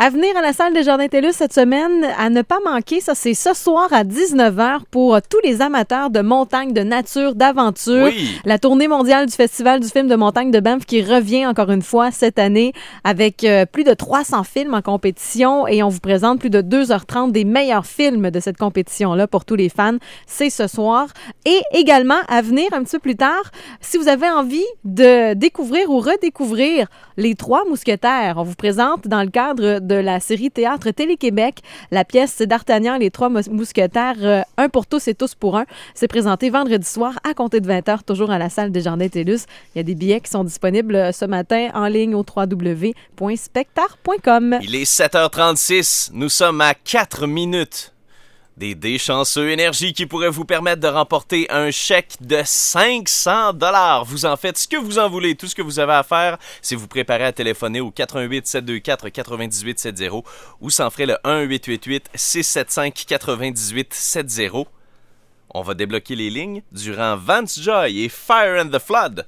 À venir à la salle des Jardins TELUS cette semaine, à ne pas manquer, ça c'est ce soir à 19h pour euh, tous les amateurs de montagne, de nature, d'aventure. Oui. La tournée mondiale du Festival du film de montagne de Banff qui revient encore une fois cette année avec euh, plus de 300 films en compétition et on vous présente plus de 2h30 des meilleurs films de cette compétition-là pour tous les fans. C'est ce soir. Et également, à venir un petit peu plus tard, si vous avez envie de découvrir ou redécouvrir les trois mousquetaires, on vous présente dans le cadre de la série Théâtre Télé-Québec la pièce d'Artagnan les trois mous- mousquetaires, euh, un pour tous et tous pour un. C'est présenté vendredi soir à compter de 20h, toujours à la salle des Jardins TELUS. Il y a des billets qui sont disponibles euh, ce matin en ligne au www.spectar.com. Il est 7h36. Nous sommes à 4 minutes des déchanceux énergie qui pourraient vous permettre de remporter un chèque de 500 dollars. Vous en faites ce que vous en voulez. Tout ce que vous avez à faire, c'est vous préparer à téléphoner au 88 724 98 70 ou s'en ferait le 1 888 675 98 70. On va débloquer les lignes durant Vance Joy et Fire and the Flood.